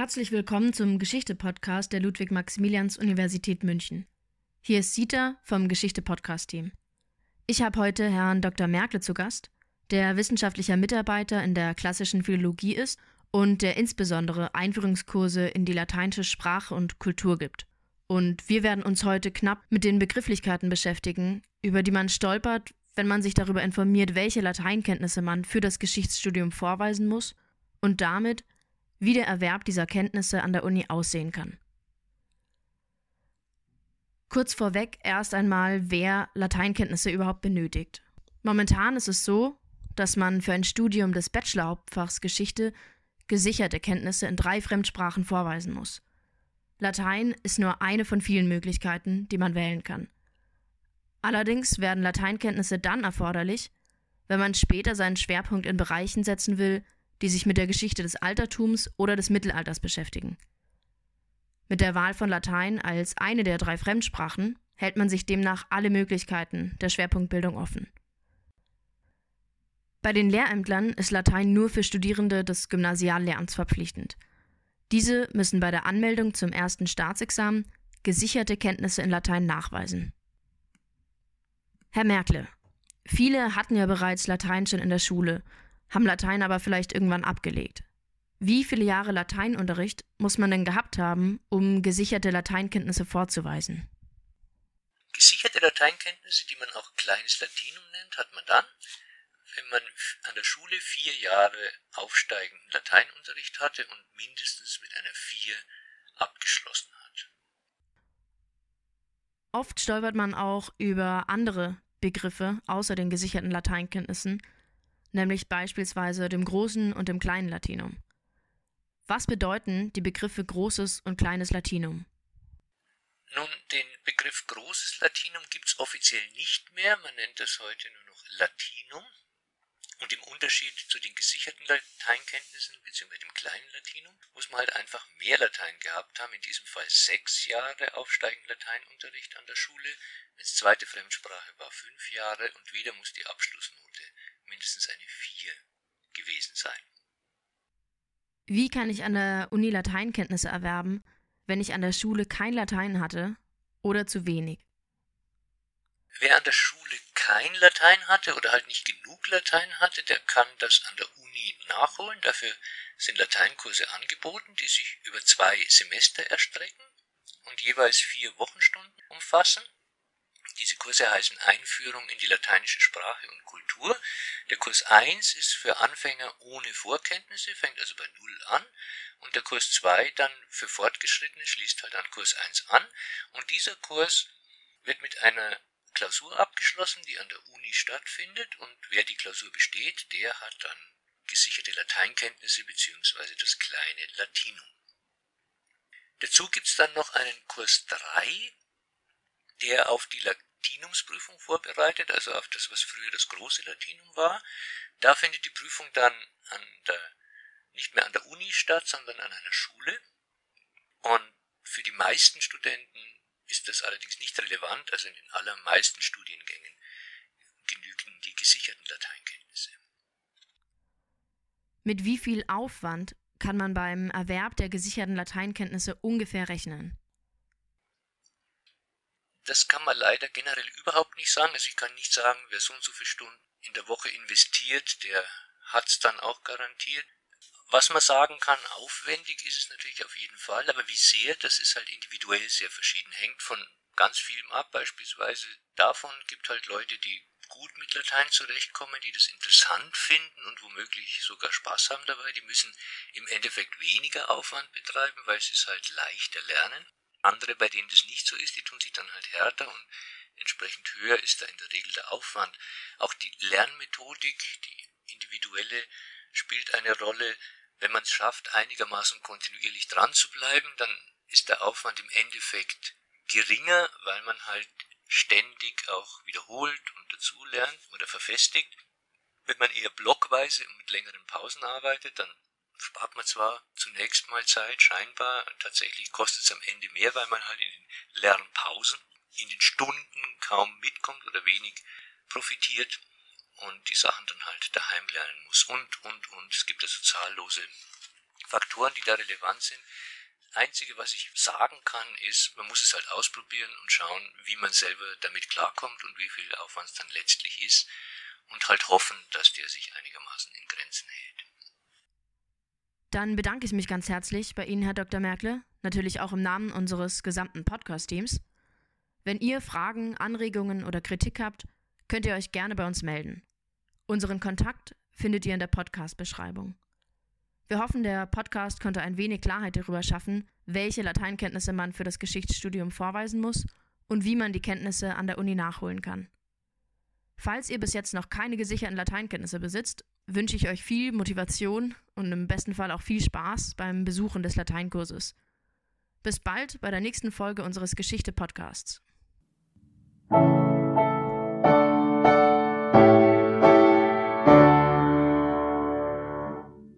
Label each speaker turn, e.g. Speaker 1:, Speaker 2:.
Speaker 1: Herzlich willkommen zum Geschichte-Podcast der Ludwig-Maximilians-Universität München. Hier ist Sita vom Geschichte-Podcast-Team. Ich habe heute Herrn Dr. Merkle zu Gast, der wissenschaftlicher Mitarbeiter in der klassischen Philologie ist und der insbesondere Einführungskurse in die lateinische Sprache und Kultur gibt. Und wir werden uns heute knapp mit den Begrifflichkeiten beschäftigen, über die man stolpert, wenn man sich darüber informiert, welche Lateinkenntnisse man für das Geschichtsstudium vorweisen muss und damit, wie der Erwerb dieser Kenntnisse an der Uni aussehen kann. Kurz vorweg erst einmal, wer Lateinkenntnisse überhaupt benötigt. Momentan ist es so, dass man für ein Studium des Bachelor-Hauptfachs Geschichte gesicherte Kenntnisse in drei Fremdsprachen vorweisen muss. Latein ist nur eine von vielen Möglichkeiten, die man wählen kann. Allerdings werden Lateinkenntnisse dann erforderlich, wenn man später seinen Schwerpunkt in Bereichen setzen will, die sich mit der Geschichte des Altertums oder des Mittelalters beschäftigen. Mit der Wahl von Latein als eine der drei Fremdsprachen hält man sich demnach alle Möglichkeiten der Schwerpunktbildung offen. Bei den Lehrämtlern ist Latein nur für Studierende des Gymnasiallernens verpflichtend. Diese müssen bei der Anmeldung zum ersten Staatsexamen gesicherte Kenntnisse in Latein nachweisen. Herr Merkle, viele hatten ja bereits Latein schon in der Schule, haben Latein aber vielleicht irgendwann abgelegt. Wie viele Jahre Lateinunterricht muss man denn gehabt haben, um gesicherte Lateinkenntnisse vorzuweisen?
Speaker 2: Gesicherte Lateinkenntnisse, die man auch kleines Latinum nennt, hat man dann, wenn man an der Schule vier Jahre aufsteigenden Lateinunterricht hatte und mindestens mit einer vier abgeschlossen hat.
Speaker 1: Oft stolpert man auch über andere Begriffe außer den gesicherten Lateinkenntnissen, nämlich beispielsweise dem großen und dem kleinen Latinum. Was bedeuten die Begriffe großes und kleines Latinum?
Speaker 2: Nun, den Begriff großes Latinum gibt es offiziell nicht mehr, man nennt das heute nur noch Latinum. Und im Unterschied zu den gesicherten Lateinkenntnissen bzw. dem kleinen Latinum muss man halt einfach mehr Latein gehabt haben, in diesem Fall sechs Jahre aufsteigenden Lateinunterricht an der Schule, wenn es zweite Fremdsprache war fünf Jahre und wieder muss die Abschlussnote mindestens eine vier gewesen sein.
Speaker 1: Wie kann ich an der Uni Lateinkenntnisse erwerben, wenn ich an der Schule kein Latein hatte oder zu wenig?
Speaker 2: Wer an der Schule kein Latein hatte oder halt nicht genug Latein hatte, der kann das an der Uni nachholen. Dafür sind Lateinkurse angeboten, die sich über zwei Semester erstrecken und jeweils vier Wochenstunden umfassen. Diese Kurse heißen Einführung in die lateinische Sprache und Kultur. Der Kurs 1 ist für Anfänger ohne Vorkenntnisse, fängt also bei Null an. Und der Kurs 2 dann für Fortgeschrittene schließt halt an Kurs 1 an. Und dieser Kurs wird mit einer Klausur abgeschlossen, die an der Uni stattfindet und wer die Klausur besteht, der hat dann gesicherte Lateinkenntnisse bzw. das kleine Latinum. Dazu gibt es dann noch einen Kurs 3, der auf die Latinumsprüfung vorbereitet, also auf das, was früher das große Latinum war. Da findet die Prüfung dann an der, nicht mehr an der Uni statt, sondern an einer Schule. Und für die meisten Studenten ist das allerdings nicht relevant, also in den allermeisten Studiengängen genügen die gesicherten Lateinkenntnisse.
Speaker 1: Mit wie viel Aufwand kann man beim Erwerb der gesicherten Lateinkenntnisse ungefähr rechnen?
Speaker 2: Das kann man leider generell überhaupt nicht sagen. Also ich kann nicht sagen, wer so und so viele Stunden in der Woche investiert, der hat es dann auch garantiert. Was man sagen kann, aufwendig ist es natürlich auf jeden Fall, aber wie sehr, das ist halt individuell sehr verschieden, hängt von ganz vielem ab. Beispielsweise davon gibt halt Leute, die gut mit Latein zurechtkommen, die das interessant finden und womöglich sogar Spaß haben dabei. Die müssen im Endeffekt weniger Aufwand betreiben, weil sie es halt leichter lernen. Andere, bei denen das nicht so ist, die tun sich dann halt härter und entsprechend höher ist da in der Regel der Aufwand. Auch die Lernmethodik, die individuelle, spielt eine Rolle. Wenn man es schafft, einigermaßen kontinuierlich dran zu bleiben, dann ist der Aufwand im Endeffekt geringer, weil man halt ständig auch wiederholt und dazu lernt oder verfestigt. Wenn man eher blockweise und mit längeren Pausen arbeitet, dann spart man zwar zunächst mal Zeit, scheinbar, tatsächlich kostet es am Ende mehr, weil man halt in den Lernpausen, in den Stunden kaum mitkommt oder wenig profitiert und die Sachen dann halt daheim lernen muss und, und, und. Es gibt also zahllose Faktoren, die da relevant sind. Einzige, was ich sagen kann, ist, man muss es halt ausprobieren und schauen, wie man selber damit klarkommt und wie viel Aufwand es dann letztlich ist und halt hoffen, dass der sich einigermaßen in Grenzen hält.
Speaker 1: Dann bedanke ich mich ganz herzlich bei Ihnen, Herr Dr. Merkle, natürlich auch im Namen unseres gesamten Podcast-Teams. Wenn ihr Fragen, Anregungen oder Kritik habt, könnt ihr euch gerne bei uns melden. Unseren Kontakt findet ihr in der Podcast-Beschreibung. Wir hoffen, der Podcast konnte ein wenig Klarheit darüber schaffen, welche Lateinkenntnisse man für das Geschichtsstudium vorweisen muss und wie man die Kenntnisse an der Uni nachholen kann. Falls ihr bis jetzt noch keine gesicherten Lateinkenntnisse besitzt, wünsche ich euch viel Motivation und im besten Fall auch viel Spaß beim Besuchen des Lateinkurses. Bis bald bei der nächsten Folge unseres Geschichte-Podcasts.